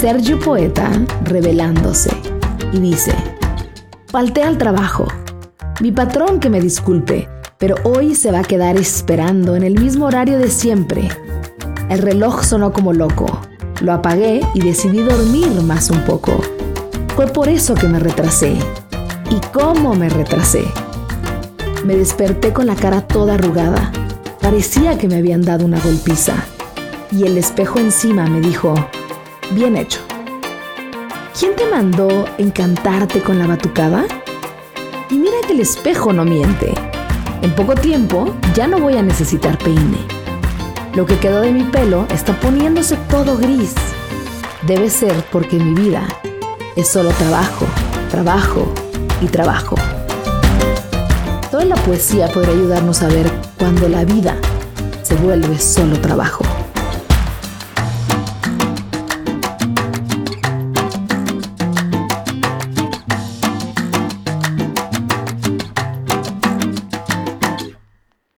Sergio Poeta revelándose y dice, falté al trabajo. Mi patrón que me disculpe, pero hoy se va a quedar esperando en el mismo horario de siempre. El reloj sonó como loco. Lo apagué y decidí dormir más un poco. Fue por eso que me retrasé. ¿Y cómo me retrasé? Me desperté con la cara toda arrugada. Parecía que me habían dado una golpiza. Y el espejo encima me dijo, bien hecho. ¿Quién te mandó encantarte con la batucada? Y mira que el espejo no miente. En poco tiempo ya no voy a necesitar peine. Lo que quedó de mi pelo está poniéndose todo gris. Debe ser porque mi vida es solo trabajo, trabajo y trabajo. Toda la poesía podrá ayudarnos a ver cuando la vida se vuelve solo trabajo.